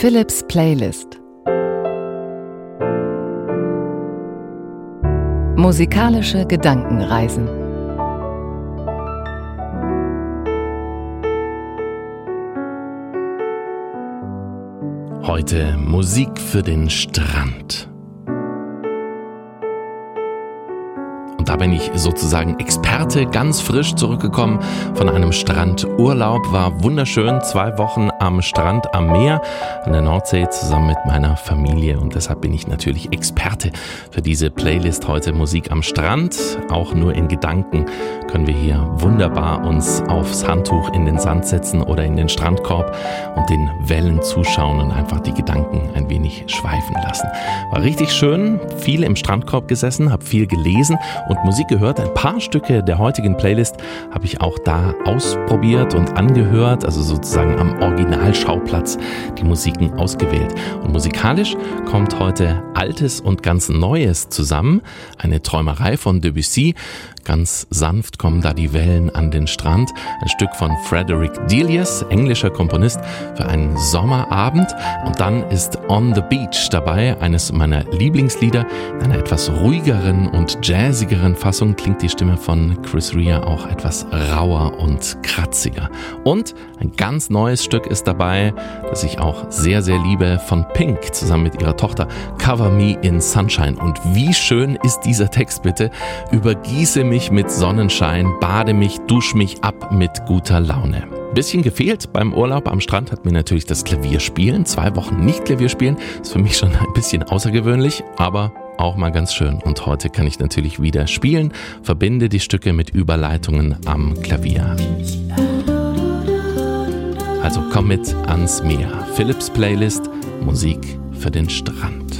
Philips Playlist Musikalische Gedankenreisen Heute Musik für den Strand. Da bin ich sozusagen Experte, ganz frisch zurückgekommen von einem Strandurlaub. War wunderschön, zwei Wochen am Strand am Meer an der Nordsee zusammen mit meiner Familie. Und deshalb bin ich natürlich Experte für diese Playlist heute Musik am Strand. Auch nur in Gedanken können wir hier wunderbar uns aufs Handtuch in den Sand setzen oder in den Strandkorb und den Wellen zuschauen und einfach die Gedanken ein wenig schweifen lassen. War richtig schön, viel im Strandkorb gesessen, habe viel gelesen und Musik gehört. Ein paar Stücke der heutigen Playlist habe ich auch da ausprobiert und angehört, also sozusagen am Originalschauplatz die Musiken ausgewählt. Und musikalisch kommt heute Altes und ganz Neues zusammen. Eine Träumerei von Debussy. Ganz sanft kommen da die Wellen an den Strand. Ein Stück von Frederick Delius, englischer Komponist, für einen Sommerabend. Und dann ist On the Beach dabei, eines meiner Lieblingslieder. In einer etwas ruhigeren und jazzigeren Fassung klingt die Stimme von Chris Rea auch etwas rauer und kratziger. Und ein ganz neues Stück ist dabei, das ich auch sehr, sehr liebe, von Pink zusammen mit ihrer Tochter Cover Me in Sunshine. Und wie schön ist dieser Text bitte? Übergieße mich mit Sonnenschein, bade mich, dusch mich ab mit guter Laune. Bisschen gefehlt beim Urlaub am Strand hat mir natürlich das Klavierspielen. Zwei Wochen nicht Klavierspielen ist für mich schon ein bisschen außergewöhnlich, aber auch mal ganz schön. Und heute kann ich natürlich wieder spielen, verbinde die Stücke mit Überleitungen am Klavier. Also komm mit ans Meer. Philips Playlist Musik für den Strand.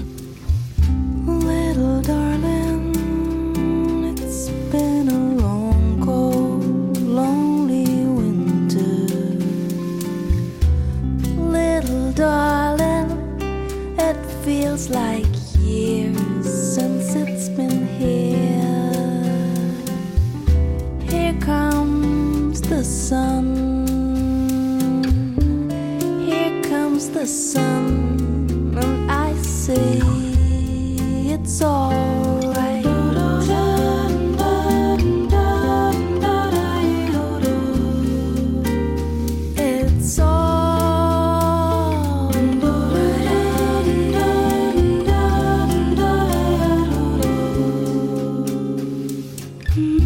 like the sun. Here comes the sun, and I say it's alright. It's all Mm-hmm.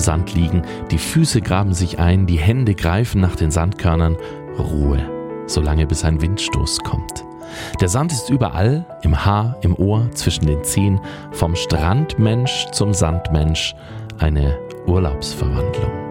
Sand liegen, die Füße graben sich ein, die Hände greifen nach den Sandkörnern, Ruhe, solange bis ein Windstoß kommt. Der Sand ist überall, im Haar, im Ohr, zwischen den Zehen, vom Strandmensch zum Sandmensch, eine Urlaubsverwandlung.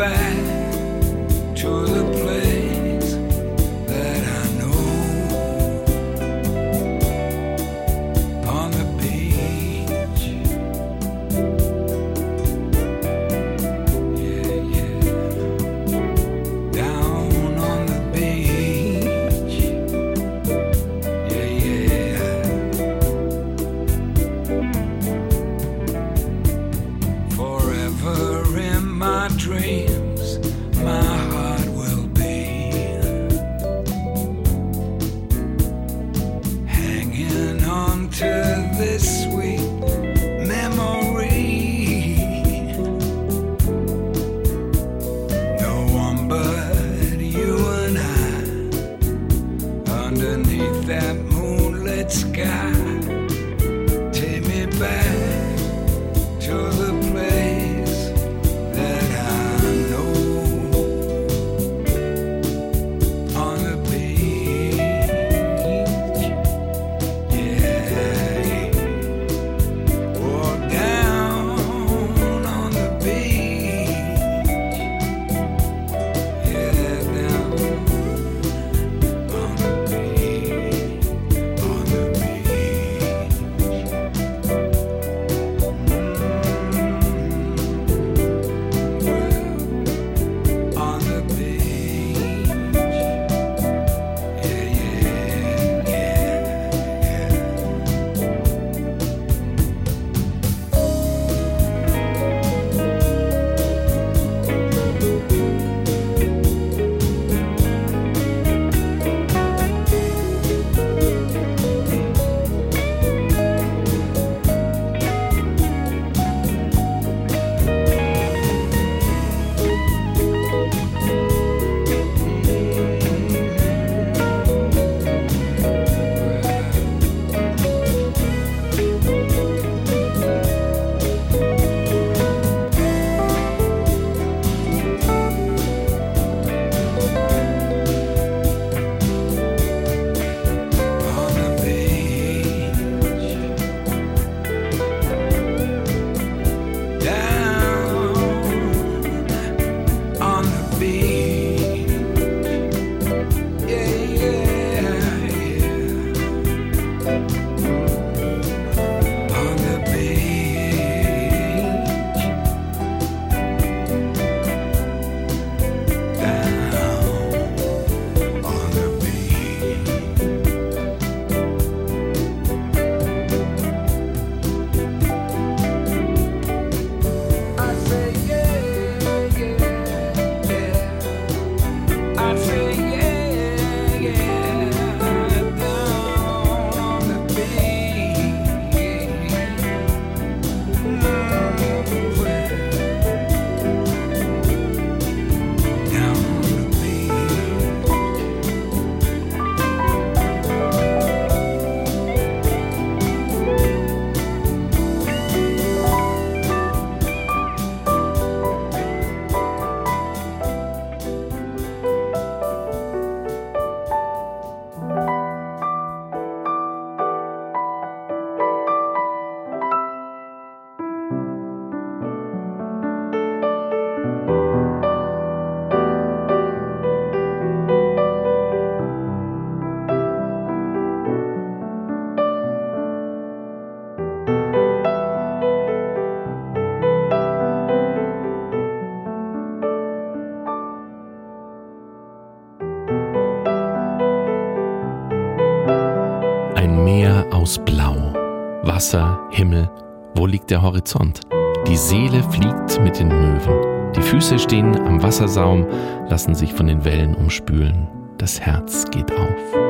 back. beneath that moonlit sky. aus Blau. Wasser, Himmel, wo liegt der Horizont? Die Seele fliegt mit den Möwen. Die Füße stehen am Wassersaum, lassen sich von den Wellen umspülen. Das Herz geht auf.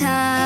time.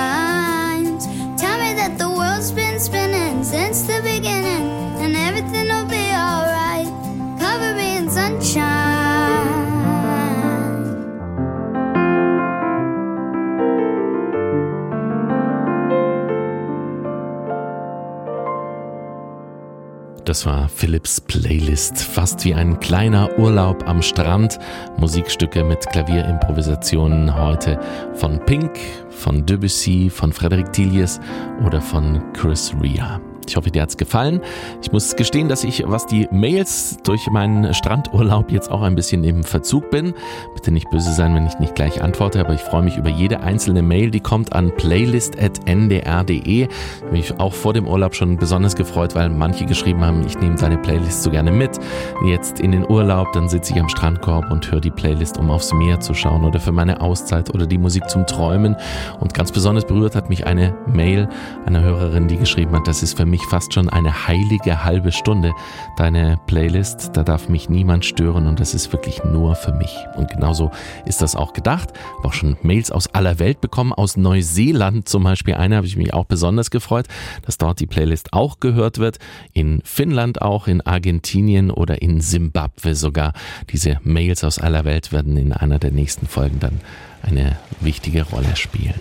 Das war Philips Playlist. Fast wie ein kleiner Urlaub am Strand. Musikstücke mit Klavierimprovisationen heute von Pink, von Debussy, von Frederic Tillies oder von Chris Rea. Ich hoffe, dir hat's gefallen. Ich muss gestehen, dass ich, was die Mails durch meinen Strandurlaub jetzt auch ein bisschen im Verzug bin. Bitte nicht böse sein, wenn ich nicht gleich antworte, aber ich freue mich über jede einzelne Mail, die kommt an playlist.ndr.de. Ich habe mich auch vor dem Urlaub schon besonders gefreut, weil manche geschrieben haben, ich nehme deine Playlist so gerne mit. Jetzt in den Urlaub, dann sitze ich am Strandkorb und höre die Playlist, um aufs Meer zu schauen oder für meine Auszeit oder die Musik zum Träumen. Und ganz besonders berührt hat mich eine Mail einer Hörerin, die geschrieben hat, das ist für mich mich fast schon eine heilige halbe Stunde. Deine Playlist, da darf mich niemand stören und das ist wirklich nur für mich. Und genauso ist das auch gedacht. Habe auch schon Mails aus aller Welt bekommen, aus Neuseeland zum Beispiel. Eine habe ich mich auch besonders gefreut, dass dort die Playlist auch gehört wird. In Finnland auch, in Argentinien oder in Simbabwe sogar. Diese Mails aus aller Welt werden in einer der nächsten Folgen dann eine wichtige Rolle spielen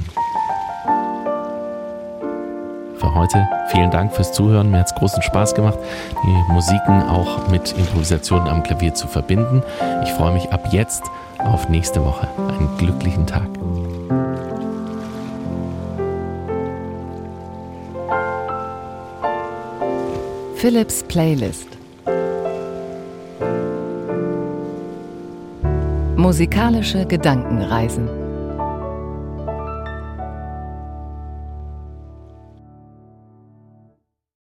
für heute. Vielen Dank fürs Zuhören. Mir hat es großen Spaß gemacht, die Musiken auch mit Improvisationen am Klavier zu verbinden. Ich freue mich ab jetzt auf nächste Woche. Einen glücklichen Tag. Philips Playlist Musikalische Gedankenreisen